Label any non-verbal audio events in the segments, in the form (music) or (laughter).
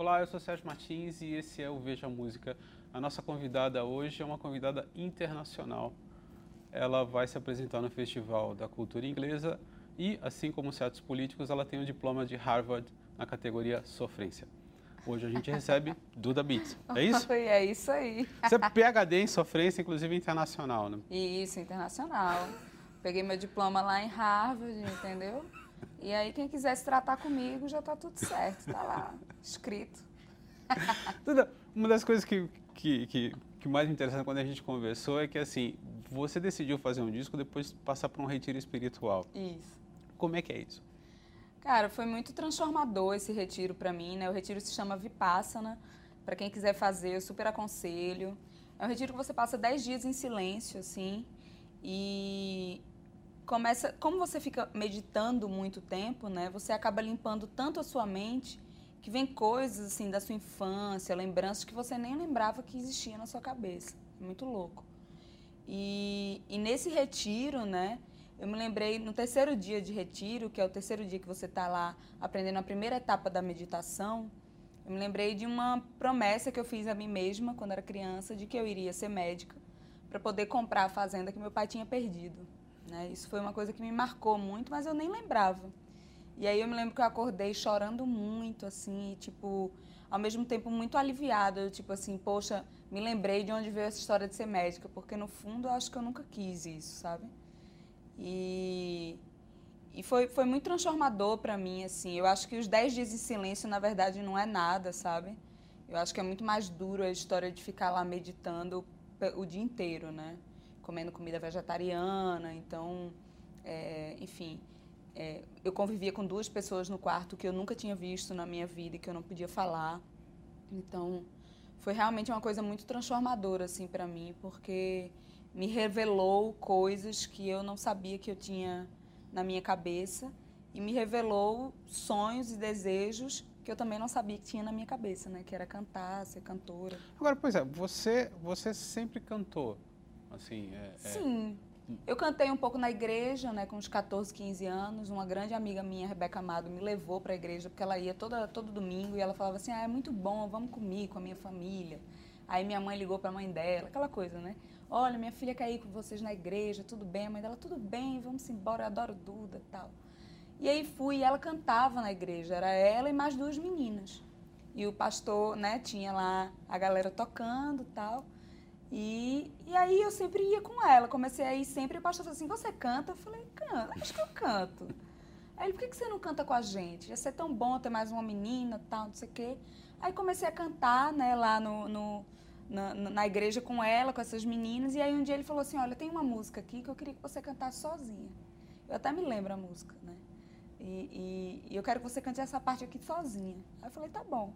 Olá, eu sou Sérgio Martins e esse é o Veja Música. A nossa convidada hoje é uma convidada internacional. Ela vai se apresentar no Festival da Cultura Inglesa e, assim como certos políticos, ela tem o diploma de Harvard na categoria Sofrência. Hoje a gente recebe (laughs) Duda Beats. É isso? (laughs) é isso aí. Você é PhD em sofrência, inclusive internacional, né? Isso, internacional. Peguei meu diploma lá em Harvard, entendeu? E aí quem quiser se tratar comigo já tá tudo certo, tá lá, escrito. (laughs) Uma das coisas que, que, que, que mais me interessa quando a gente conversou é que assim, você decidiu fazer um disco depois passar por um retiro espiritual. Isso. Como é que é isso? Cara, foi muito transformador esse retiro para mim, né? O retiro se chama Vipassana. Para quem quiser fazer, eu super aconselho. É um retiro que você passa 10 dias em silêncio, assim, e começa, como você fica meditando muito tempo, né? Você acaba limpando tanto a sua mente que vem coisas assim da sua infância, lembranças que você nem lembrava que existia na sua cabeça. É muito louco. E, e nesse retiro, né? Eu me lembrei no terceiro dia de retiro, que é o terceiro dia que você está lá aprendendo a primeira etapa da meditação. Eu me lembrei de uma promessa que eu fiz a mim mesma quando era criança, de que eu iria ser médica para poder comprar a fazenda que meu pai tinha perdido. Né? Isso foi uma coisa que me marcou muito, mas eu nem lembrava. E aí eu me lembro que eu acordei chorando muito, assim, e, tipo, ao mesmo tempo muito aliviada, tipo assim, poxa, me lembrei de onde veio essa história de ser médica, porque no fundo eu acho que eu nunca quis isso, sabe? E, e foi, foi muito transformador para mim, assim. Eu acho que os 10 dias de silêncio, na verdade, não é nada, sabe? Eu acho que é muito mais duro a história de ficar lá meditando o dia inteiro, né? Comendo comida vegetariana, então, é, enfim. É, eu convivia com duas pessoas no quarto que eu nunca tinha visto na minha vida e que eu não podia falar. Então, foi realmente uma coisa muito transformadora, assim, para mim, porque me revelou coisas que eu não sabia que eu tinha na minha cabeça e me revelou sonhos e desejos que eu também não sabia que tinha na minha cabeça, né? Que era cantar, ser cantora. Agora, pois é, você, você sempre cantou, assim? É, é Sim. É... Eu cantei um pouco na igreja, né, com uns 14, 15 anos. Uma grande amiga minha, Rebeca Amado, me levou para a igreja porque ela ia toda, todo domingo e ela falava assim: "Ah, é muito bom, vamos comigo, com a minha família". Aí minha mãe ligou para a mãe dela, aquela coisa, né? Olha, minha filha quer ir com vocês na igreja, tudo bem? A mãe dela, tudo bem, vamos embora, eu adoro Duda tal. E aí fui e ela cantava na igreja, era ela e mais duas meninas. E o pastor, né, tinha lá a galera tocando tal. E, e aí eu sempre ia com ela, comecei a ir sempre, e o pastor falou assim, você canta? Eu falei, canto, acho que eu canto. Aí ele, por que, que você não canta com a gente? Ia ser tão bom ter mais uma menina tal, não sei o quê. Aí comecei a cantar, né, lá no, no na, na, igreja com ela, com essas meninas, e aí um dia ele falou assim, olha, tem uma música aqui que eu queria que você cantasse sozinha. Eu até me lembro a música, né? E, e, e eu quero que você cante essa parte aqui sozinha. Aí eu falei, tá bom.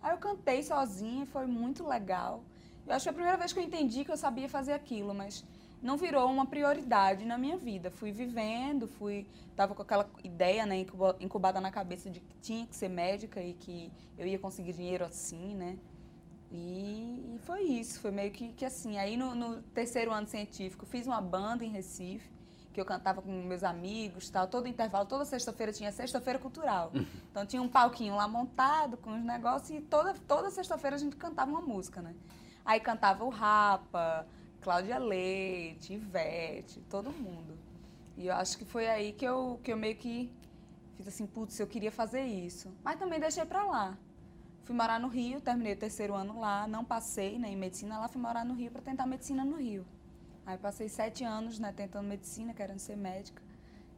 Aí eu cantei sozinha, foi muito legal. Eu acho que foi a primeira vez que eu entendi que eu sabia fazer aquilo, mas não virou uma prioridade na minha vida. Fui vivendo, fui tava com aquela ideia, né, incubada na cabeça de que tinha que ser médica e que eu ia conseguir dinheiro assim, né? E, e foi isso, foi meio que, que assim. Aí no, no, terceiro ano científico fiz uma banda em Recife, que eu cantava com meus amigos, tal. Todo intervalo, toda sexta-feira tinha sexta-feira cultural. Então tinha um palquinho lá montado com os negócios e toda, toda sexta-feira a gente cantava uma música, né? Aí cantava o Rapa, Cláudia Leite, Ivete, todo mundo. E eu acho que foi aí que eu, que eu meio que fiz assim, putz, eu queria fazer isso. Mas também deixei pra lá. Fui morar no Rio, terminei o terceiro ano lá, não passei né, em medicina lá, fui morar no Rio para tentar medicina no Rio. Aí passei sete anos né, tentando medicina, querendo ser médica.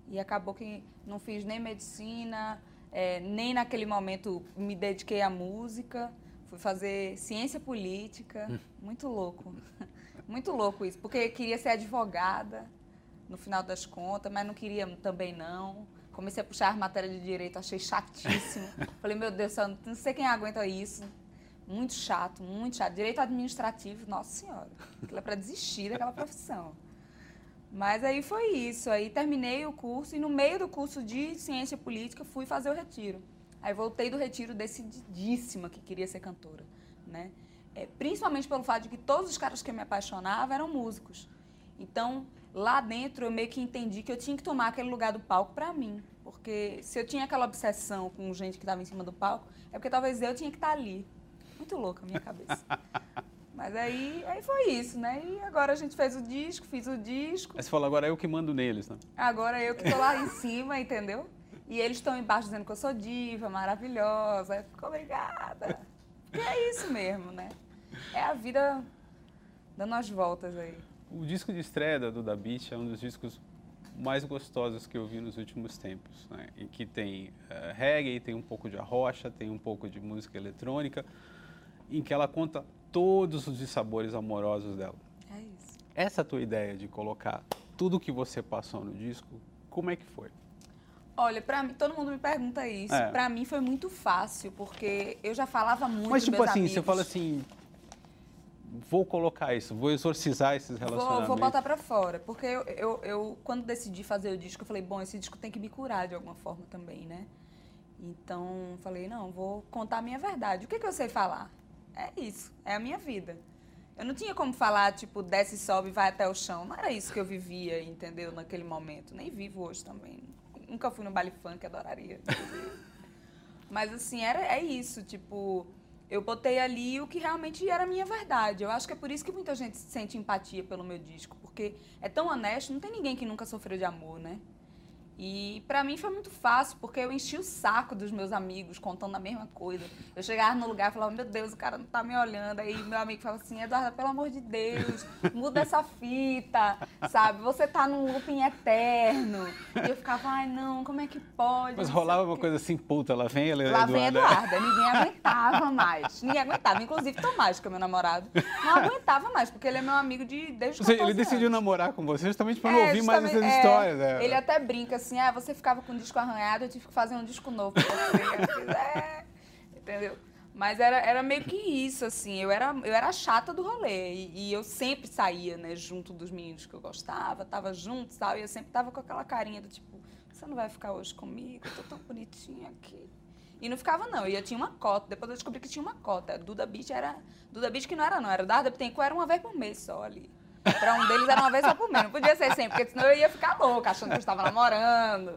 E acabou que não fiz nem medicina, é, nem naquele momento me dediquei à música. Fui fazer ciência política. Hum. Muito louco. (laughs) Muito louco isso, porque queria ser advogada no final das contas, mas não queria também não. Comecei a puxar matéria de direito, achei chatíssimo. (laughs) Falei, meu Deus, eu não sei quem aguenta isso. Muito chato, muito chato. Direito administrativo, nossa senhora. Aquilo é para desistir daquela profissão. Mas aí foi isso. Aí terminei o curso e no meio do curso de ciência política fui fazer o retiro. Aí voltei do retiro decididíssima que queria ser cantora, né? É, principalmente pelo fato de que todos os caras que eu me apaixonava eram músicos. Então, lá dentro eu meio que entendi que eu tinha que tomar aquele lugar do palco para mim. Porque se eu tinha aquela obsessão com gente que estava em cima do palco, é porque talvez eu tinha que estar tá ali. Muito louca a minha cabeça. (laughs) Mas aí, aí foi isso, né? E agora a gente fez o disco, fiz o disco. Aí você falou, agora eu que mando neles, né? Agora eu que tô lá em cima, entendeu? E eles estão embaixo dizendo que eu sou diva, maravilhosa. Eu fico, obrigada. Porque é isso mesmo, né? É a vida dando as voltas aí. O disco de estreia do Da Beach é um dos discos mais gostosos que eu vi nos últimos tempos, né? em que tem uh, reggae, tem um pouco de arrocha, tem um pouco de música eletrônica, em que ela conta todos os dissabores amorosos dela. É isso. Essa tua ideia de colocar tudo o que você passou no disco, como é que foi? Olha, para mim, todo mundo me pergunta isso. É. Para mim foi muito fácil, porque eu já falava muito Mas tipo assim, amigos. você fala assim, vou colocar isso, vou exorcizar esses relacionamentos. Vou, vou botar para fora, porque eu, eu, eu, quando decidi fazer o disco, eu falei, bom, esse disco tem que me curar de alguma forma também, né? Então, falei, não, vou contar a minha verdade. O que, que eu sei falar? É isso, é a minha vida. Eu não tinha como falar, tipo, desce, sobe, vai até o chão. Não era isso que eu vivia, entendeu? Naquele momento. Nem vivo hoje também. Nunca fui no baile funk, adoraria. (laughs) Mas, assim, era, é isso, tipo... Eu botei ali o que realmente era a minha verdade. Eu acho que é por isso que muita gente sente empatia pelo meu disco. Porque é tão honesto, não tem ninguém que nunca sofreu de amor, né? E para mim foi muito fácil, porque eu enchi o saco dos meus amigos contando a mesma coisa. Eu chegava no lugar e falava, meu Deus, o cara não tá me olhando. Aí meu amigo falava assim, Eduardo, pelo amor de Deus, muda essa fita, sabe? Você tá num looping eterno. E eu ficava, ai não, como é que pode? Mas rolava uma coisa assim, puta, lá vem ela, Lá vem Eduarda. Ninguém aguentava mais. Ninguém aguentava. Inclusive Tomás, que é meu namorado, não aguentava mais, porque ele é meu amigo de desde Ou seja, ele decidiu anos. namorar com você justamente para não é, ouvir mais essas é, histórias. Né? Ele até brinca assim, assim, ah, você ficava com o disco arranhado, eu tive que fazer um disco novo pra você. é, entendeu? Mas era, era meio que isso, assim, eu era, eu era a chata do rolê. E, e, eu sempre saía, né, junto dos meninos que eu gostava, tava junto, sabe? E eu sempre tava com aquela carinha do tipo, você não vai ficar hoje comigo? Eu tô tão bonitinha aqui. E não ficava, não. E eu tinha uma cota. Depois eu descobri que tinha uma cota. Duda Beach era. Duda Beach que não era, não. Era Darda Bittencourt, era uma vez por mês só ali. Para um deles era uma vez só por mês. Não podia ser sempre, porque senão eu ia ficar louca, achando que eu estava namorando.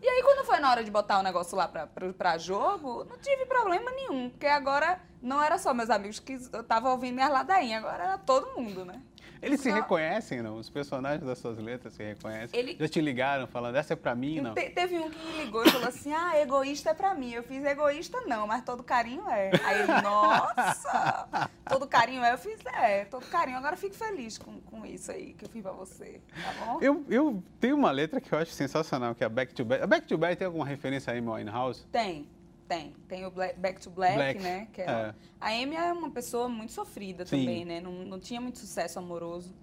E aí, quando foi na hora de botar o negócio lá pra, pra, pra jogo, não tive problema nenhum. Porque agora não era só meus amigos que estavam ouvindo minhas ladainhas, agora era todo mundo, né? Eles se reconhecem, não? Os personagens das suas letras se reconhecem? Ele... Já te ligaram falando, essa é pra mim, não? Te, teve um que me ligou e falou assim, ah, egoísta é pra mim. Eu fiz egoísta não, mas todo carinho é. Aí ele, nossa, todo carinho é. Eu fiz, é, todo carinho. Agora eu fico feliz com, com isso aí que eu fiz pra você, tá bom? Eu, eu tenho uma letra que eu acho sensacional, que é a Back to Back. A Back to Back tem alguma referência a Amy Winehouse? Tem. Tem. Tem o Black, Back to Black, Black. né? Que é, é. A Amy é uma pessoa muito sofrida Sim. também, né? Não, não tinha muito sucesso amoroso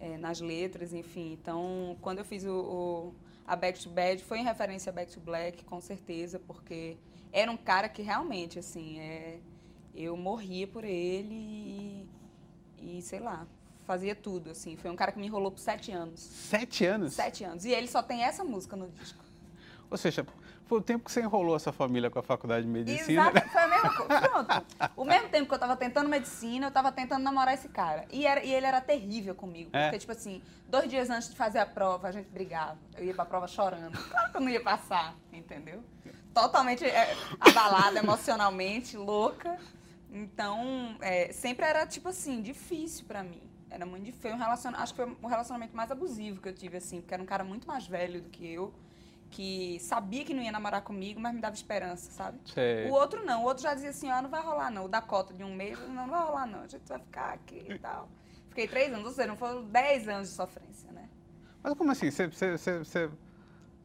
é, nas letras, enfim. Então, quando eu fiz o, o, a Back to Bad, foi em referência a Back to Black, com certeza, porque era um cara que realmente, assim, é, eu morria por ele e, e, sei lá, fazia tudo, assim. Foi um cara que me enrolou por sete anos. Sete anos? Sete anos. E ele só tem essa música no disco. Ou seja, foi o tempo que você enrolou essa família com a faculdade de medicina. Exato, foi a mesma coisa. (laughs) Pronto. O mesmo tempo que eu estava tentando medicina, eu estava tentando namorar esse cara. E, era, e ele era terrível comigo. É. Porque, tipo assim, dois dias antes de fazer a prova, a gente brigava. Eu ia pra prova chorando. (laughs) Claro que eu não ia passar, entendeu? Totalmente é, abalada emocionalmente, louca. Então, é, sempre era, tipo assim, difícil para mim. Era muito difícil. Foi um relacionamento, acho que foi o relacionamento mais abusivo que eu tive, assim, porque era um cara muito mais velho do que eu que sabia que não ia namorar comigo, mas me dava esperança, sabe? Sei. O outro não, o outro já dizia assim, ó, oh, não vai rolar não, o da cota de um mês, não, não vai rolar não, a gente vai ficar aqui e tal. Fiquei três anos, ou seja, não foram dez anos de sofrência, né? Mas como assim? Você, você, você,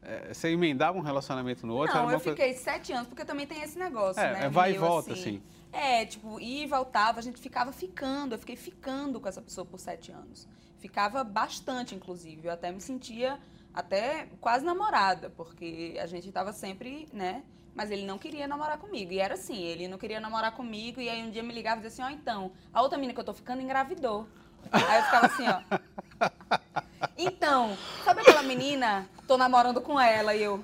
é, você emendava um relacionamento no outro? Não, eu fiquei sete anos, porque também tem esse negócio, é, né? É vai e volta, assim. assim. É, tipo, ia e voltava, a gente ficava ficando, eu fiquei ficando com essa pessoa por sete anos. Ficava bastante, inclusive, eu até me sentia até quase namorada, porque a gente estava sempre, né? Mas ele não queria namorar comigo. E era assim, ele não queria namorar comigo, e aí um dia me ligava e dizia assim, ó, oh, então, a outra menina que eu tô ficando engravidou. Aí eu ficava assim, ó. (laughs) Então, sabe aquela menina? Tô namorando com ela e eu.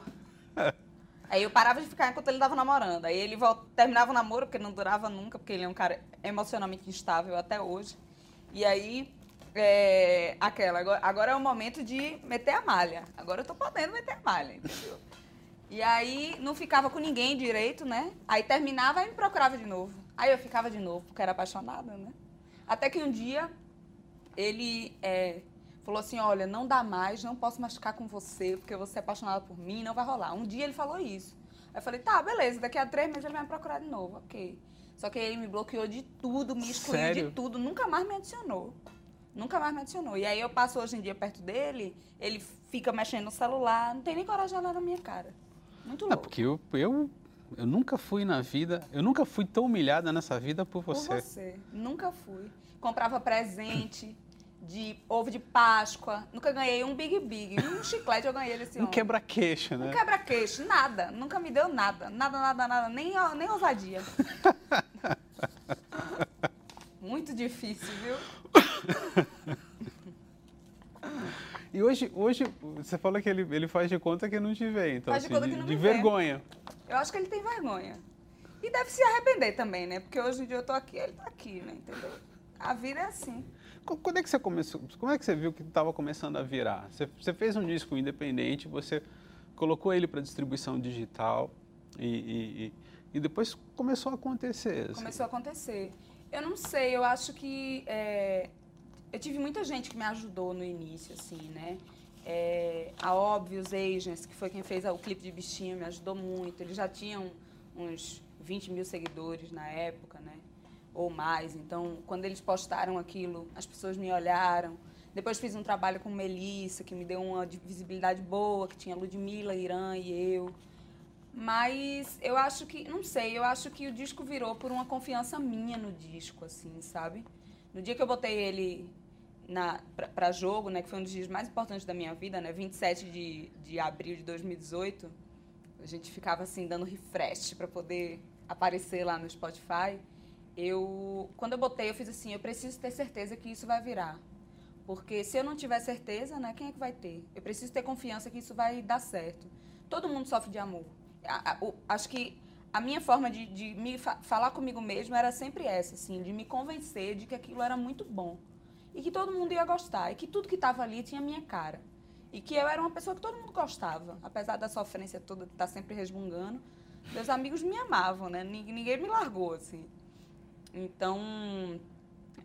(laughs) Aí eu parava de ficar enquanto ele tava namorando. Aí ele terminava o namoro, porque não durava nunca, porque ele é um cara emocionalmente instável até hoje. E aí é, aquela, agora, agora é o momento de meter a malha. Agora eu tô podendo meter a malha, entendeu? E aí não ficava com ninguém direito, né? Aí terminava e me procurava de novo. Aí eu ficava de novo, porque era apaixonada, né? Até que um dia ele é, falou assim: Olha, não dá mais, não posso mais ficar com você, porque você é apaixonada por mim, não vai rolar. Um dia ele falou isso. Aí eu falei: Tá, beleza, daqui a três meses ele vai me procurar de novo, ok. Só que ele me bloqueou de tudo, me excluiu Sério? de tudo, nunca mais me adicionou. Nunca mais me adicionou. E aí eu passo hoje em dia perto dele, ele fica mexendo no celular, não tem nem coragem de olhar na minha cara. Muito É louco. porque eu, eu, eu nunca fui na vida, eu nunca fui tão humilhada nessa vida por Por você. você. Nunca fui. Comprava presente de ovo de Páscoa. Nunca ganhei um Big Big. Um (laughs) chiclete eu ganhei desse Um homem. quebra-queixo, Um né? quebra-queixo. Nada. Nunca me deu nada. Nada, nada, nada. Nem, nem ousadia. (laughs) Muito difícil, viu? E hoje, hoje você fala que ele, ele faz de conta que não te vê, então, Faz de assim, conta que não de me vergonha. Eu acho que ele tem vergonha. E deve se arrepender também, né? Porque hoje em dia eu tô aqui, ele tá aqui, né? Entendeu? A vida é assim. Qu- Quando é que você começou? Como é que você viu que estava começando a virar? Você, você fez um disco independente, você colocou ele para distribuição digital e, e, e- e depois começou a acontecer. assim. Começou a acontecer. Eu não sei, eu acho que é, eu tive muita gente que me ajudou no início, assim, né? É, a Óbvios Agents, que foi quem fez o clipe de bichinho, me ajudou muito. Eles já tinham uns 20 mil seguidores na época, né? Ou mais. Então, quando eles postaram aquilo, as pessoas me olharam. Depois fiz um trabalho com Melissa, que me deu uma de- visibilidade boa, que tinha Ludmilla, Irã e eu. Mas eu acho que, não sei, eu acho que o disco virou por uma confiança minha no disco, assim, sabe? No dia que eu botei ele na, pra, pra jogo, né, que foi um dos dias mais importantes da minha vida, né, 27 de, de abril de 2018, a gente ficava assim, dando refresh para poder aparecer lá no Spotify. Eu, quando eu botei, eu fiz assim, eu preciso ter certeza que isso vai virar. Porque se eu não tiver certeza, né, quem é que vai ter? Eu preciso ter confiança que isso vai dar certo. Todo mundo sofre de amor. A- o- acho que a minha forma de, de me fa- falar comigo mesmo era sempre essa, assim, de me convencer de que aquilo era muito bom. E que todo mundo ia gostar. E que tudo que estava ali tinha minha cara. E que eu era uma pessoa que todo mundo gostava. Apesar da sofrência toda de estar sempre resmungando, meus amigos me amavam, né? Nin- Ninguém me largou, assim. Então,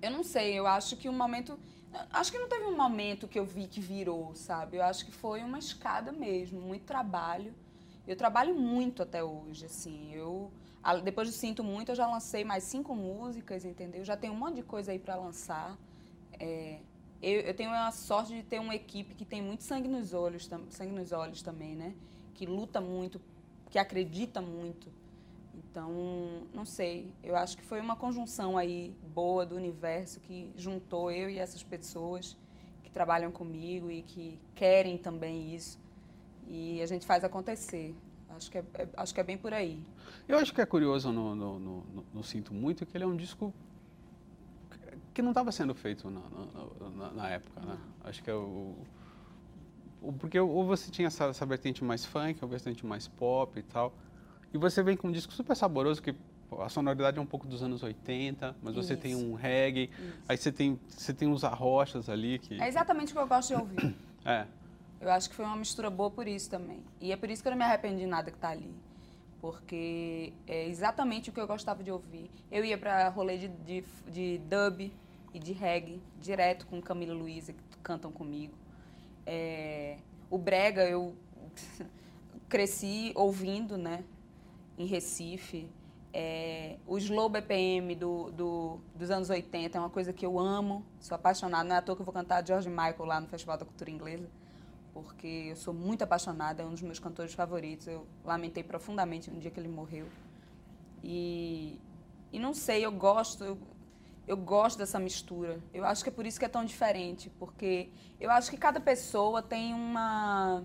eu não sei, eu acho que um momento. Acho que não teve um momento que eu vi que virou, sabe? Eu acho que foi uma escada mesmo, muito trabalho. Eu trabalho muito até hoje, assim. Eu, depois do Sinto Muito, eu já lancei mais cinco músicas, entendeu? Já tenho um monte de coisa aí para lançar. É, eu, eu tenho a sorte de ter uma equipe que tem muito sangue nos olhos, sangue nos olhos também, né? Que luta muito, que acredita muito. Então, não sei. Eu acho que foi uma conjunção aí boa do universo que juntou eu e essas pessoas que trabalham comigo e que querem também isso. E a gente faz acontecer. Acho que é, é- acho que é bem por aí. Eu acho que é curioso no, no, no- no- Sinto Muito que ele é um disco que não estava sendo feito na, na- na- época, né? Acho que é o, o- Porque ou você tinha essa, essa vertente mais funk, ou vertente mais pop e tal. E você vem com um disco super saboroso, que a sonoridade é um pouco dos anos 80, mas você tem Isso. um reggae, Isso. aí você tem, você tem uns arrochas ali que... É exatamente o que eu gosto de ouvir. (coughs) É, Eu acho que foi uma mistura boa por isso também. E é por isso que eu não me arrependo de nada que tá ali. Porque é exatamente o que eu gostava de ouvir. Eu ia para rolê de, de, de dub e de reggae, direto com Camila Luiza, que cantam comigo. É, o Brega, eu (laughs) cresci ouvindo, né? Em Recife. É, o slow BPM do, do- dos anos 80 é uma coisa que eu amo, sou apaixonada. Não é à toa que eu vou cantar George Michael lá no Festival da Cultura Inglesa, porque eu sou muito apaixonada, é um dos meus cantores favoritos. Eu lamentei profundamente no dia que ele morreu. E, e não sei, eu gosto, eu, eu gosto dessa mistura. Eu acho que é por isso que é tão diferente, porque eu acho que cada pessoa tem uma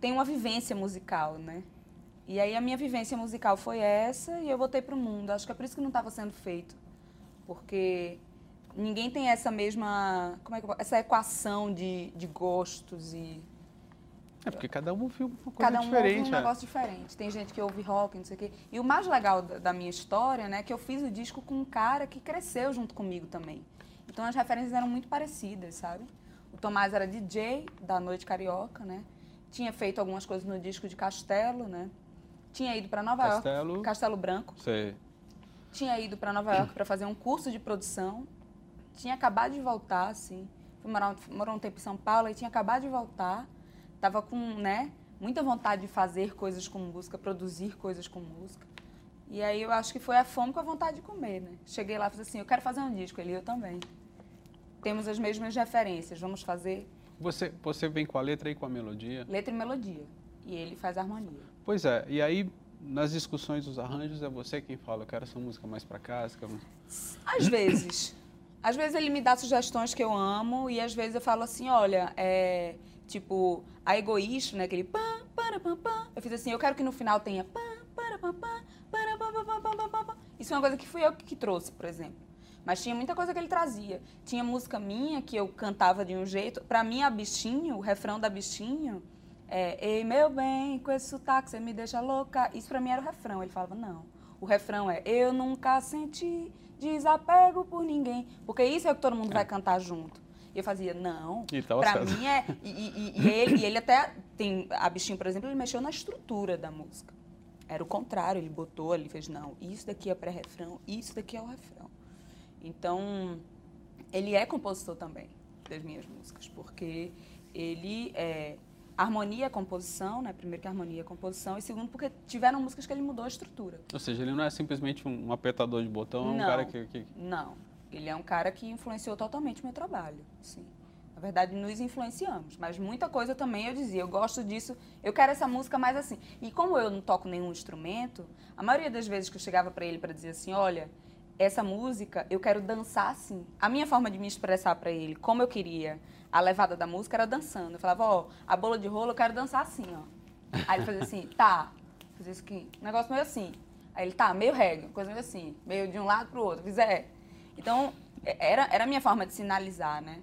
tem uma vivência musical, né? E aí a minha vivência musical foi essa e eu voltei para o mundo. Acho que é por isso que não estava sendo feito, porque ninguém tem essa mesma, como é que eu, essa equação de, de gostos e é porque cada um viu uma coisa cada um diferente. ouve um é. negócio diferente. Tem gente que ouve rock, não sei o quê. E o mais legal da, da minha história, né, é que eu fiz o disco com um cara que cresceu junto comigo também. Então as referências eram muito parecidas, sabe? O Tomás era DJ da Noite Carioca, né? Tinha feito algumas coisas no disco de Castelo, né? Tinha ido para Nova Castelo... York, Castelo Branco. Sei. Tinha ido para Nova York para fazer um curso de produção. Tinha acabado de voltar, assim. Fui morar, morou um tempo em São Paulo e tinha acabado de voltar. Tava com, né, muita vontade de fazer coisas com música, produzir coisas com música. E aí eu acho que foi a fome com a vontade de comer, né? Cheguei lá e falei assim, eu quero fazer um disco, ele eu também. Temos as mesmas referências, vamos fazer Você, você vem com a letra e com a melodia? letra e melodia. E ele faz a harmonia. Pois é, e aí nas discussões dos arranjos é você quem fala, eu quero essa música mais pra cá, essa. Às vezes. Às vezes ele me dá sugestões que eu amo e às vezes eu falo assim, olha, é tipo, a egoísta, né, aquele pam, para, pam, pam. Eu fiz assim, eu quero que no final tenha pam, para, pam, pam, para, pam, pam, pam, pam, pam. Isso é uma coisa que fui eu que trouxe, por exemplo. Mas tinha muita coisa que ele trazia. Tinha música minha que eu cantava de um jeito. Pra mim, a bichinho, o refrão da bichinho, é, Ei, meu bem, com esse sotaque você me deixa louca. Isso pra mim era o refrão. Ele falava, não. O refrão é, eu nunca senti desapego por ninguém. Porque isso é o que todo mundo vai cantar junto. E eu fazia, não. E tava pra certo. mim é. E, e- e ele, e ele até tem. A bichinho, por exemplo, ele mexeu na estrutura da música. Era o contrário, ele botou ali, fez, não, isso daqui é pré-refrão, isso daqui é o refrão. Então, ele é compositor também das minhas músicas, porque ele é. Harmonia é composição, né? Primeiro que harmonia é composição, e segundo porque tiveram músicas que ele mudou a estrutura. Ou seja, ele não é simplesmente um, apertador de botão, é um Não. cara que... que- Não, ele é um cara que influenciou totalmente o meu trabalho, sim. Na verdade, nos influenciamos, mas muita coisa também eu dizia, eu gosto disso, eu quero essa música mais assim. E como eu não toco nenhum instrumento, a maioria das vezes que eu chegava para ele para dizer assim, olha, essa música eu quero dançar assim. A minha forma de me expressar para ele, como eu queria, a levada da música era dançando. Eu falava, ó, a bola de rolo eu quero dançar assim, ó. Aí ele fazia assim, tá, fazia isso aqui, um negócio meio assim. Aí ele, tá, meio reggae, coisa meio assim, meio de um lado pro outro. Eu fiz, é. Então, é- era, era a minha forma de sinalizar, né?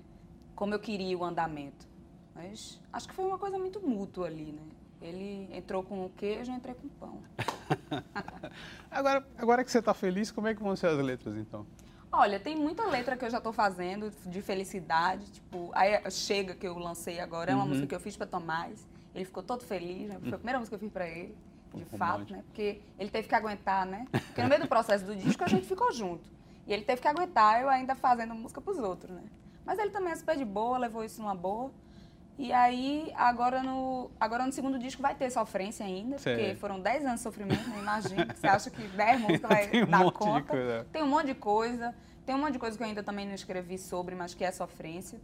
Como eu queria o andamento. Mas acho que foi uma coisa muito mútua ali, né? Ele entrou com o queijo, eu entrei com o pão. (laughs) Agora, agora que você tá feliz, como é que vão ser as letras, então? Olha, tem muita letra que eu já tô fazendo de felicidade, tipo, aí Chega que eu lancei agora, é uma Uhum. música que eu fiz para Tomás. Ele ficou todo feliz, né? Foi a primeira música que eu fiz para ele, de Um fato, romântico. né? Porque ele teve que aguentar, né? Porque no meio do processo do disco a gente ficou junto. E ele teve que aguentar eu ainda fazendo música pros outros, né? Mas ele também é super de boa, levou isso numa boa. E aí, agora no, agora no segundo disco vai ter sofrência ainda, porque foram 10 anos de sofrimento, né? Imagina. Você acha que 10 músicas vai (laughs) Tem um dar monte de conta? coisa. Tem um monte de coisa. Tem um monte de coisa que eu ainda também não escrevi sobre, mas que é sofrência.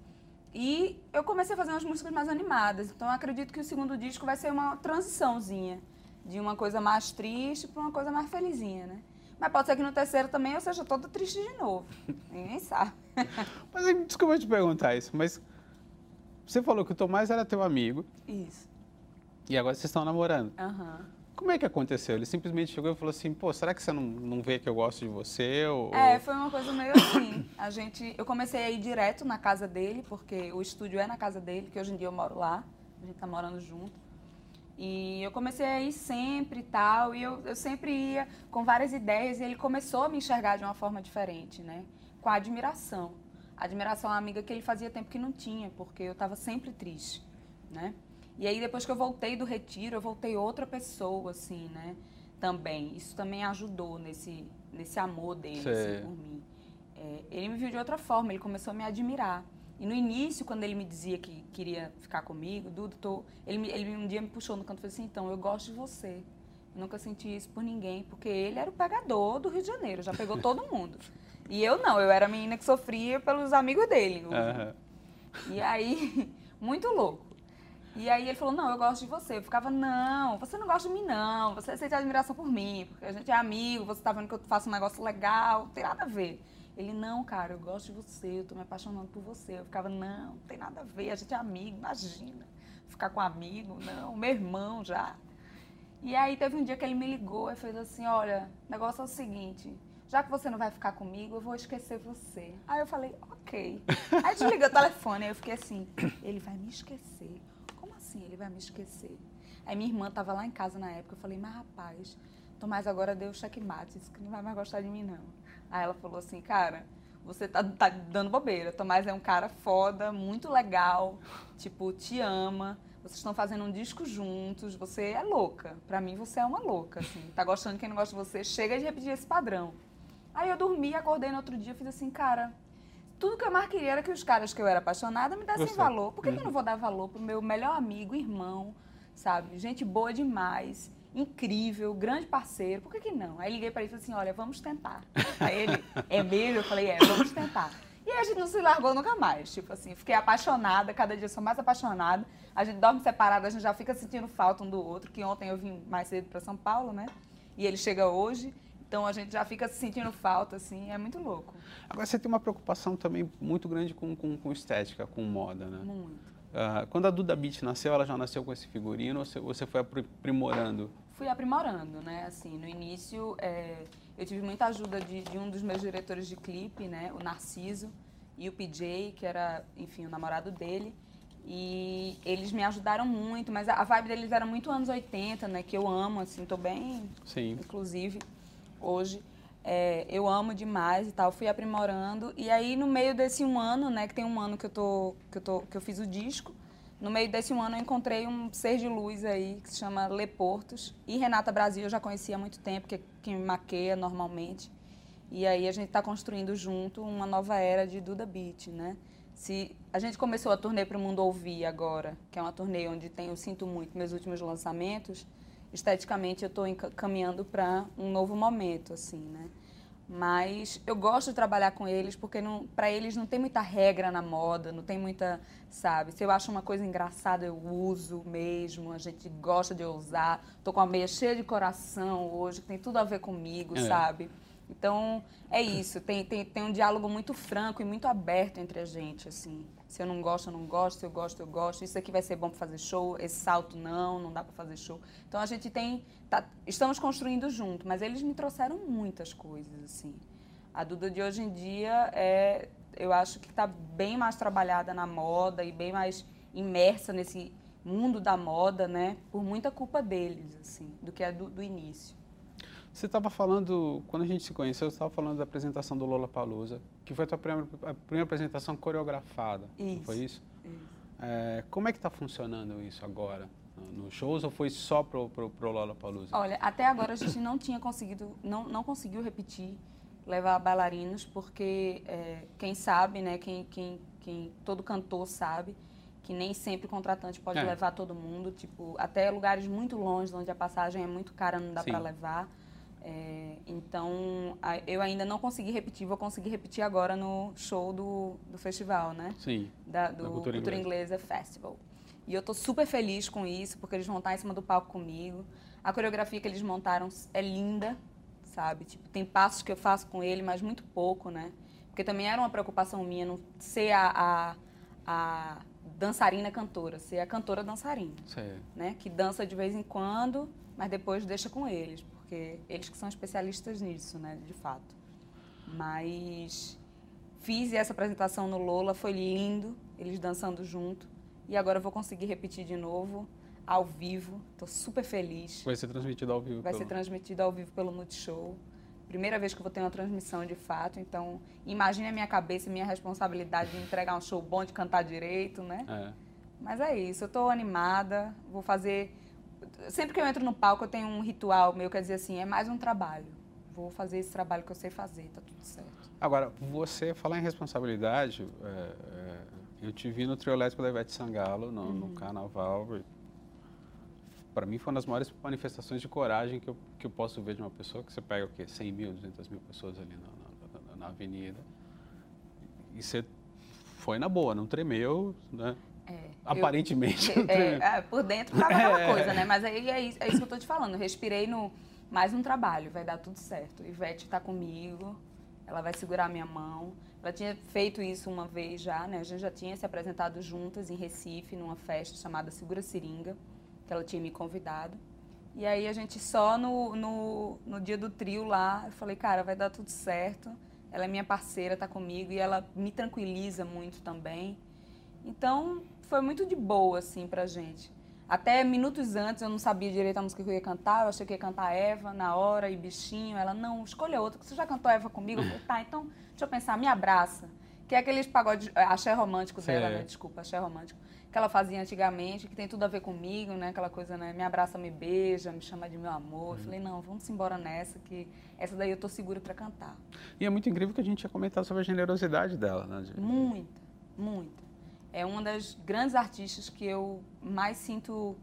E eu comecei a fazer umas músicas mais animadas. Então eu acredito que o segundo disco vai ser uma transiçãozinha de uma coisa mais triste para uma coisa mais felizinha, né? Mas pode ser que no terceiro também eu seja toda triste de novo. (laughs) Ninguém sabe. Mas aí, desculpa te perguntar isso, mas você falou que o Tomás era teu amigo Isso. e agora vocês estão namorando. Aham. Como é que aconteceu? Ele simplesmente chegou e falou assim, pô, será que você não, não vê que eu gosto de você? Ou, É, foi uma coisa meio assim. A gente, eu comecei a ir direto na casa dele, porque o estúdio é na casa dele, que hoje em dia eu moro lá. A gente tá morando junto. E eu comecei a ir sempre e tal, e eu, eu sempre ia com várias ideias, e ele começou a me enxergar de uma forma diferente, né? Com a admiração. Admiração uma amiga que ele fazia tempo que não tinha, porque eu estava sempre triste, né? E aí depois que eu voltei do retiro, eu voltei outra pessoa, assim, né? Também. Isso também ajudou nesse, nesse amor dele, assim, por mim. É, ele me viu de outra forma, ele começou a me admirar. E no início, quando ele me dizia que queria ficar comigo, Dudu, tô... ele, ele um dia me puxou no canto e falou assim, então, eu gosto de você. Eu nunca senti isso por ninguém, porque ele era o pegador do Rio de Janeiro, já pegou todo mundo. E eu não, eu era a menina que sofria pelos amigos dele. Aham. E aí, (laughs) muito louco. E aí ele falou, não, eu gosto de você. Eu ficava, não, você não gosta de mim, não. Você sente admiração por mim, porque a gente é amigo, você tá vendo que eu faço um negócio legal, não tem nada a ver. Ele, não, cara, eu gosto de você, eu tô me apaixonando por você. Eu ficava, não, não tem nada a ver, a gente é amigo, imagina. Ficar com amigo, não, meu irmão já. E aí teve um dia que ele me ligou e fez assim, olha, o negócio é o seguinte, já que você não vai ficar comigo, eu vou esquecer você. Aí eu falei, ok. Aí desligou o telefone, aí eu fiquei assim, ele vai me esquecer. Como assim ele vai me esquecer? Aí minha irmã tava lá em casa na época, eu falei, mas rapaz, Tomás agora deu checkmate, disse que não vai mais gostar de mim não. Aí ela falou assim, cara, você tá, tá dando bobeira. Tomás é um cara foda, muito legal, tipo, te ama. Vocês estão fazendo um disco juntos, você é louca. Pra mim, você é uma louca, assim. Tá gostando de quem não gosta de você, chega de repetir esse padrão. Aí eu dormi, acordei no outro dia, fiz assim, cara, tudo que eu mais queria era que os caras que eu era apaixonada me dessem valor. Por que, uhum. que eu não vou dar valor pro meu melhor amigo, irmão, sabe? Gente boa demais incrível, grande parceiro, por que, que não? Aí liguei para ele e falei assim, olha, vamos tentar. Aí ele, é mesmo? Eu falei, é, vamos tentar. E aí a gente não se largou nunca mais. Tipo assim, fiquei apaixonada, cada dia sou mais apaixonada. A gente dorme separado, a gente já fica sentindo falta um do outro, que ontem eu vim mais cedo para São Paulo, né? E ele chega hoje. Então a gente já fica se sentindo falta, assim, é muito louco. Agora você tem uma preocupação também muito grande com, com, com estética, com moda, né? Muito. Uh, quando a Duda Beat nasceu, ela já nasceu com esse figurino ou você, você foi aprimorando? Fui aprimorando, né? Assim, no início, é, eu tive muita ajuda de, de, um dos meus diretores de clipe, né? O Narciso e o PJ, que era, enfim, o namorado dele. E eles me ajudaram muito, mas a, a vibe deles era muito anos 80, né? Que eu amo, assim, tô bem, Sim. inclusive, hoje. É, eu amo demais e tal, fui aprimorando. E aí, no meio desse um ano, né, que tem um ano que eu, tô, que eu, tô, que eu fiz o disco, no meio desse um ano eu encontrei um ser de luz aí, que se chama Le Portos. E Renata Brasil eu já conhecia há muito tempo, que, que me maqueia normalmente. E aí a gente está construindo junto uma nova era de Duda Beat, né? Se a gente começou a turnê para o mundo ouvir agora, que é uma turnê onde tem, sinto muito, meus últimos lançamentos, esteticamente eu estou caminhando para um novo momento, assim, né? Mas eu gosto de trabalhar com eles porque para eles não tem muita regra na moda, não tem muita, sabe? Se eu acho uma coisa engraçada, eu uso mesmo, a gente gosta de usar. Tô com a meia cheia de coração hoje, que tem tudo a ver comigo, é. sabe? Então, é isso. Tem, tem, tem um diálogo muito franco e muito aberto entre a gente, assim. Se eu não gosto, eu não gosto. Se eu gosto, eu gosto. Isso aqui vai ser bom para fazer show. Esse salto, não, não dá para fazer show. Então, a gente tem... Tá, estamos construindo junto, mas eles me trouxeram muitas coisas, assim. A Duda de hoje em dia é... Eu acho que está bem mais trabalhada na moda e bem mais imersa nesse mundo da moda, né? Por muita culpa deles, assim, do que é do, do início. Você estava falando, quando a gente se conheceu, você estava falando da apresentação do Lola Palusa, que foi a tua primeira, a primeira apresentação coreografada. Isso. foi isso? isso. É, como é que está funcionando isso agora? Nos shows ou foi só pro, pro, pro Lola Palusa? Olha, até agora a gente não tinha conseguido, não, não conseguiu repetir, levar bailarinos, porque é, quem sabe, né, quem, quem, quem todo cantor sabe, que nem sempre o contratante pode é. levar todo mundo, tipo, até lugares muito longe, onde a passagem é muito cara, não dá para levar. É, então, a, eu ainda não consegui repetir, vou conseguir repetir agora no show do, do festival, né? Sim. Da, do da Cultura, Cultura Inglesa. Inglesa Festival. E eu estou super feliz com isso, porque eles vão estar em cima do palco comigo. A coreografia que eles montaram é linda, sabe? Tipo, tem passos que eu faço com ele, mas muito pouco, né? Porque também era uma preocupação minha não ser a, a, a dançarina cantora, ser a cantora dançarina. Sim. Né? Que dança de vez em quando, mas depois deixa com eles porque eles que são especialistas nisso, né, de fato. Mas fiz essa apresentação no Lola, foi lindo, eles dançando junto. E agora eu vou conseguir repetir de novo, ao vivo. Estou super feliz. Vai ser transmitido ao vivo? Vai pelo... ser transmitido ao vivo pelo Multishow. Primeira vez que eu vou ter uma transmissão de fato, então imagine a minha cabeça, minha responsabilidade de entregar um show bom, de cantar direito, né? É. Mas é isso, eu estou animada, vou fazer sempre que eu entro no palco, eu tenho um ritual meu, quer dizer assim, é mais um trabalho. Vou fazer esse trabalho que eu sei fazer, tá tudo certo. Agora, você falar em responsabilidade, é, é, eu te vi no trio elétrico da Ivete Sangalo, no, uhum. no carnaval. Para mim, foi uma das maiores manifestações de coragem que eu, que eu posso ver de uma pessoa, que você pega o quê? 100 mil, 200 mil pessoas ali na, na, na avenida. E você foi na boa, não tremeu, né? É, Aparentemente. Eu, (laughs) é, é, por dentro tava aquela é. coisa, né? Mas aí é isso, é isso que eu tô te falando. Eu respirei no mais um trabalho, vai dar tudo certo. Ivete está comigo, ela vai segurar minha mão. Ela tinha feito isso uma vez já, né? A gente já tinha se apresentado juntas em Recife, numa festa chamada Segura Seringa, que ela tinha me convidado. E aí a gente só no, no, no dia do trio lá, eu falei, cara, vai dar tudo certo. Ela é minha parceira, tá comigo e ela me tranquiliza muito também. Então, foi muito de boa, assim, pra gente. Até minutos antes eu não sabia direito a música que eu ia cantar, eu achei que ia cantar Eva na hora e bichinho. Ela, não, escolha outra, você já cantou Eva comigo? Eu falei, tá, então deixa eu pensar, me abraça. Que é aqueles pagodes, é, axé romântico dela, né? Desculpa, axé romântico. Que ela fazia antigamente, que tem tudo a ver comigo, né? Aquela coisa, né? Me abraça, me beija, me chama de meu amor. Eu uhum. falei, não, vamos embora nessa, que essa daí eu tô segura para cantar. E é muito incrível que a gente ia comentar sobre a generosidade dela, né? Muita, muita. É uma das grandes artistas que eu mais sinto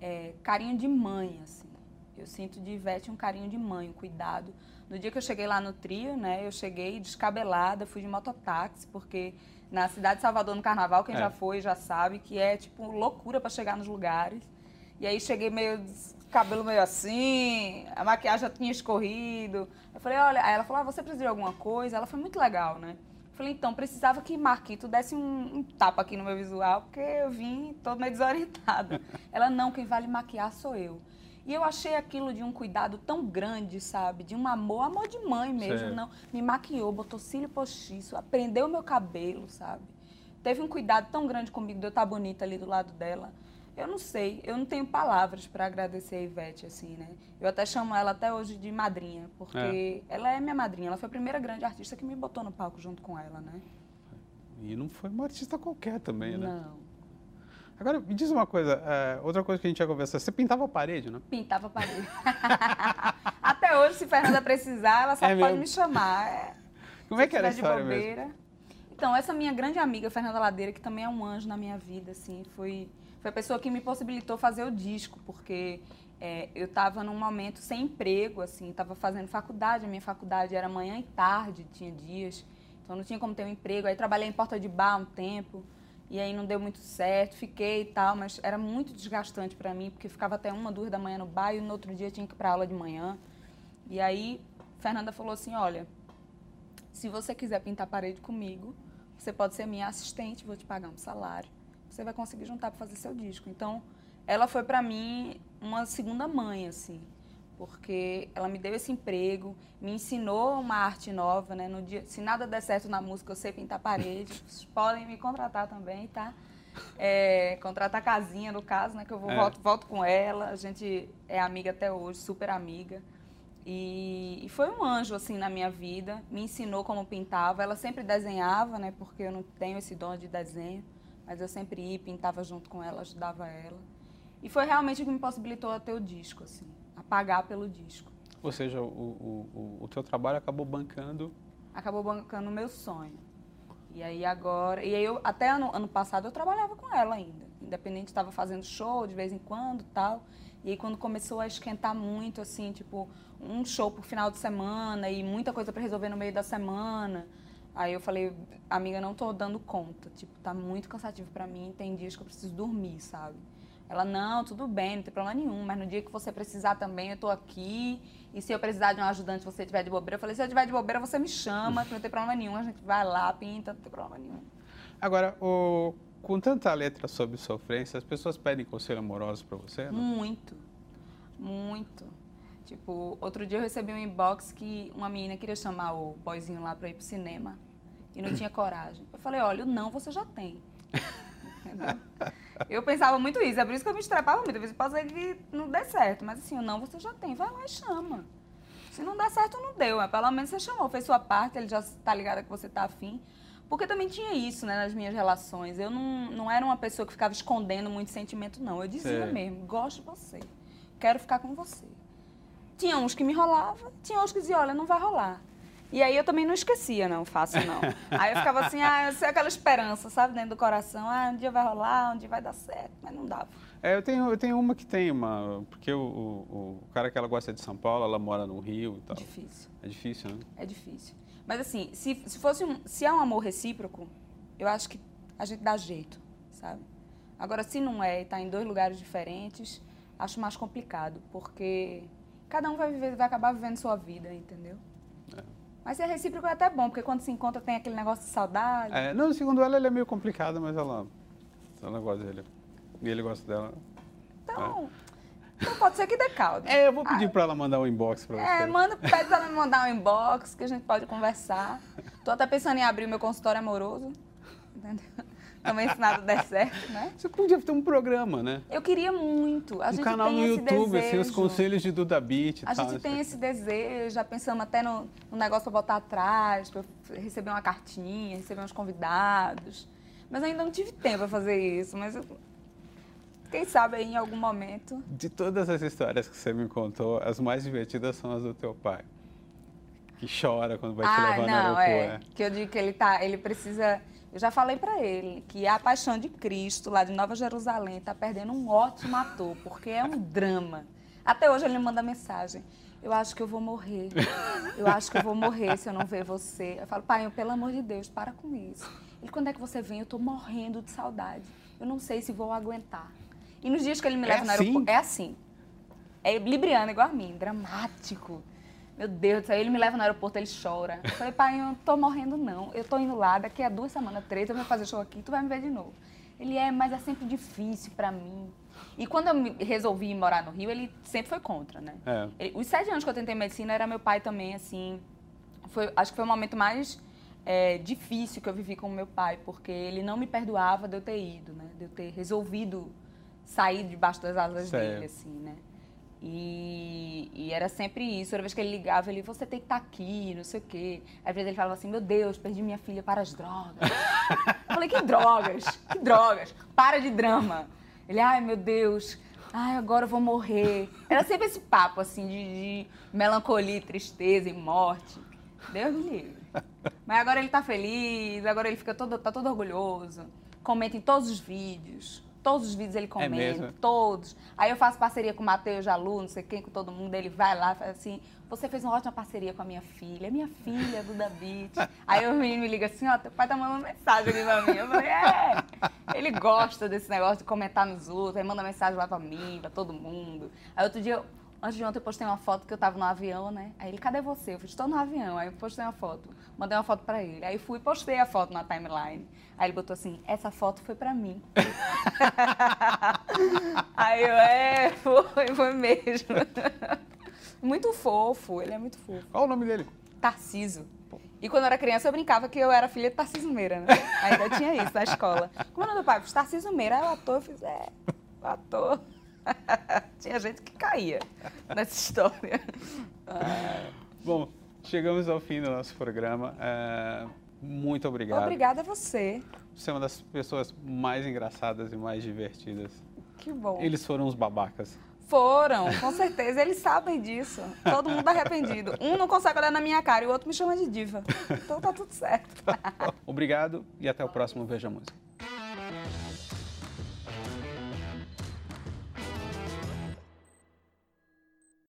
é, carinho de mãe, assim. Eu sinto de Ivete um carinho de mãe, um cuidado. No dia que eu cheguei lá no trio, né, eu cheguei descabelada, fui de mototáxi, porque na cidade de Salvador, no carnaval, quem é. já foi já sabe que é, tipo, loucura para chegar nos lugares. E aí cheguei meio, cabelo meio assim, a maquiagem já tinha escorrido. Eu falei, olha, aí ela falou, ah, você precisa de alguma coisa? Ela foi muito legal, né? Falei, então, precisava que Marquito desse um, um, tapa aqui no meu visual, porque eu vim toda meio desorientada. (laughs) Ela, não, quem vai lhe maquiar sou eu. E eu achei aquilo de um cuidado tão grande, sabe? De um amor, amor de mãe mesmo, certo. não. Me maquiou, botou cílio postiço, aprendeu o meu cabelo, sabe? Teve um cuidado tão grande comigo de eu estar bonita ali do lado dela. Eu não sei, eu não tenho palavras para agradecer a Ivete, assim, né? Eu até chamo ela até hoje de madrinha, porque é. ela é minha madrinha. Ela foi a primeira grande artista que me botou no palco junto com ela, né? E não foi uma artista qualquer também, né? Não. Agora, me diz uma coisa, é, outra coisa que a gente ia conversar, você pintava a parede, né? Pintava a parede. (laughs) Até hoje, se Fernanda precisar, ela só é pode mesmo? me chamar. É. Como é que era a história mesmo? Então, essa minha grande amiga, Fernanda Ladeira, que também é um anjo na minha vida, assim, foi, foi a pessoa que me possibilitou fazer o disco, porque é, eu estava num momento sem emprego, assim, estava fazendo faculdade, a minha faculdade era manhã e tarde, tinha dias, então não tinha como ter um emprego. Aí trabalhei em porta de bar um tempo, e aí não deu muito certo, fiquei e tal, mas era muito desgastante para mim, porque ficava até uma, duas da manhã no bar e no outro dia tinha que ir para aula de manhã. E aí Fernanda falou assim, olha, se você quiser pintar parede comigo, você pode ser minha assistente, vou te pagar um salário. Você vai conseguir juntar para fazer seu disco. Então, ela foi para mim uma segunda mãe, assim porque ela me deu esse emprego, me ensinou uma arte nova, né? No dia, se nada der certo na música, eu sei pintar parede, (laughs) podem me contratar também, tá? É, contratar a casinha, no caso, né? Que eu vou, é. volto, volto com ela, a gente é amiga até hoje, super amiga. E, e, foi um anjo, assim, na minha vida, me ensinou como pintava, ela sempre desenhava, né? Porque eu não tenho esse dom de desenho, mas eu sempre ia, pintava junto com ela, ajudava ela. E foi realmente o que me possibilitou a ter o disco, assim a pagar pelo disco. Ou seja, o, o, o, o teu trabalho acabou bancando... Acabou bancando o meu sonho. E aí agora... E aí eu, até ano, ano passado eu trabalhava com ela ainda. Independente, estava fazendo show de vez em quando tal. E aí quando começou a esquentar muito, assim, tipo, um show por final de semana e muita coisa para resolver no meio da semana... Aí eu falei, amiga, não tô dando conta. Tipo, tá muito cansativo para mim, tem dias que eu preciso dormir, sabe? Ela, não, tudo bem, não tem problema nenhum, mas no dia que você precisar também, eu estou aqui. E se eu precisar de um ajudante, você estiver de bobeira, eu falei, se eu estiver de bobeira, você me chama, que não tem problema nenhum, a gente vai lá, pinta, não tem problema nenhum. Agora, o, com tanta letra sobre sofrência, as pessoas pedem conselho amoroso para você? Não? Muito, muito. Tipo, outro dia eu recebi um inbox que uma menina queria chamar o boyzinho lá para ir pro cinema e não tinha coragem. Eu falei, olha, o não você já tem. Entendeu? Eu pensava muito isso, é por isso que eu me estrepava muito. Às vezes pode ser que não dê certo, mas assim, não, você já tem, vai lá e chama. Se não dá certo, não deu, mas pelo menos você chamou, fez sua parte, ele já está ligado que você está afim. Porque também tinha isso, né, nas minhas relações. Eu não, não era uma pessoa que ficava escondendo muito sentimento, não. Eu dizia Sim. mesmo, gosto de você, quero ficar com você. Tinha uns que me rolavam, tinha uns que diziam, olha, não vai rolar. E aí eu também não esquecia, não, fácil não. aí eu ficava assim, ah, eu sei aquela esperança, sabe, dentro do coração, ah, um dia vai rolar, um dia vai dar certo, mas não dava. É, eu tenho, eu tenho uma que tem uma, porque o, o, o cara que ela gosta é de São Paulo, ela mora no Rio e tal. Difícil. É difícil, né? É difícil. Mas assim, se, se fosse um, se é um amor recíproco, eu acho que a gente dá jeito, sabe? Agora, se não é e está em dois lugares diferentes, acho mais complicado, porque cada um vai, viver, vai acabar vivendo sua vida, entendeu? Mas é recíproco é até bom, porque quando se encontra tem aquele negócio de saudade. É, não, segundo ela, ele é meio complicado, mas ela, ela gosta dele. E ele gosta dela. Então, é. então pode ser que dê caldo. (laughs) É, eu vou pedir ah, para ela mandar um inbox para você. É, manda, (laughs) pede para ela me mandar um inbox, que a gente pode conversar. Tô até pensando em abrir meu consultório amoroso. Entendeu? Também se nada der certo, né? Você podia ter um programa, né? Eu queria muito. A um gente canal tem no esse YouTube, desejo. assim, os conselhos de Duda Beat e A tal. gente tem esse desejo, já pensamos até no, no negócio para botar atrás, para receber uma cartinha, receber uns convidados. Mas ainda não tive tempo para fazer isso. Mas eu- quem sabe aí em algum momento. De todas as histórias que você me contou, as mais divertidas são as do teu pai. Que chora quando vai te ah, levar no não, aeroporto. é. Que eu digo que ele tá, ele precisa. Eu já falei para ele que a Paixão de Cristo, lá de Nova Jerusalém, tá perdendo um ótimo ator, porque é um drama. Até hoje ele me manda mensagem. Eu acho que eu vou morrer. Eu acho que eu vou morrer se eu não ver você. Eu falo, pai, pelo amor de Deus, para com isso. Ele, quando é que você vem? Eu tô morrendo de saudade. Eu não sei se vou aguentar. E nos dias que ele me É leva no assim? aeroporto. É assim. É libriano, igual a mim, dramático. Meu Deus do céu, ele me leva no aeroporto, ele chora. Eu falei, pai, eu não tô morrendo, não. Eu tô indo lá, daqui a duas semanas, três, eu vou fazer show aqui, tu vai me ver de novo. Ele é, mas é sempre difícil pra mim. E quando eu resolvi morar no Rio, ele sempre foi contra, né? É. Ele- os sete anos que eu tentei medicina era meu pai também, assim. Foi, acho que foi o momento mais é, difícil que eu vivi com o meu pai, porque ele não me perdoava de eu ter ido, né? De eu ter resolvido sair debaixo das asas Certo. dele, assim, né? E, e era sempre isso. Toda vez que ele ligava, ele, você tem que estar aqui, não sei o quê. Às vezes ele falava assim, meu Deus, perdi minha filha para as drogas. eu falei, que drogas? Que drogas? Para de drama. Ele, ai, meu Deus, ai, agora eu vou morrer. Era sempre esse papo, assim, de, de melancolia, tristeza e morte. Deus me livre. Mas agora ele tá feliz, agora ele fica todo, tá todo orgulhoso. Comenta em todos os vídeos. Todos os vídeos ele comenta, mesmo? todos. Aí eu faço parceria com o Matheus Jalu, não sei quem, com todo mundo. Ele vai lá e fala assim: Você fez uma ótima parceria com a minha filha, minha filha, Duda Beat. (laughs) Aí o menino me liga assim: Ó, teu pai tá mandando mensagem aqui pra mim. Eu falei: É. Ele gosta desse negócio de comentar nos outros, aí manda mensagem lá pra mim, pra todo mundo. Aí outro dia, antes de ontem, eu postei uma foto que eu tava no avião, né? Aí ele: Cadê você? Eu falei: Estou no avião. Aí eu postei uma foto, mandei uma foto pra ele. Aí fui e postei a foto na timeline. Aí ele botou assim: Essa foto foi pra mim. (laughs) Aí eu, é, foi, foi mesmo. (laughs) Muito fofo, ele é muito fofo. Qual o nome dele? Tarciso. E quando eu era criança, eu brincava que eu era filha de Tarciso Meira, né? Ainda tinha isso na escola. Como é o nome do pai? Tarciso Meira, aí o ator, eu fiz, é, o ator. (laughs) tinha gente que caía nessa história. Ah, Bom, chegamos ao fim do nosso programa. É, muito obrigado. Obrigada a você. Você é uma das pessoas mais engraçadas e mais divertidas. Que bom. Eles foram os babacas. Foram, com certeza, eles sabem disso. Todo mundo arrependido. Um não consegue olhar na minha cara e o outro me chama de diva. Então tá tudo certo. (laughs) Obrigado e até o próximo Veja Música.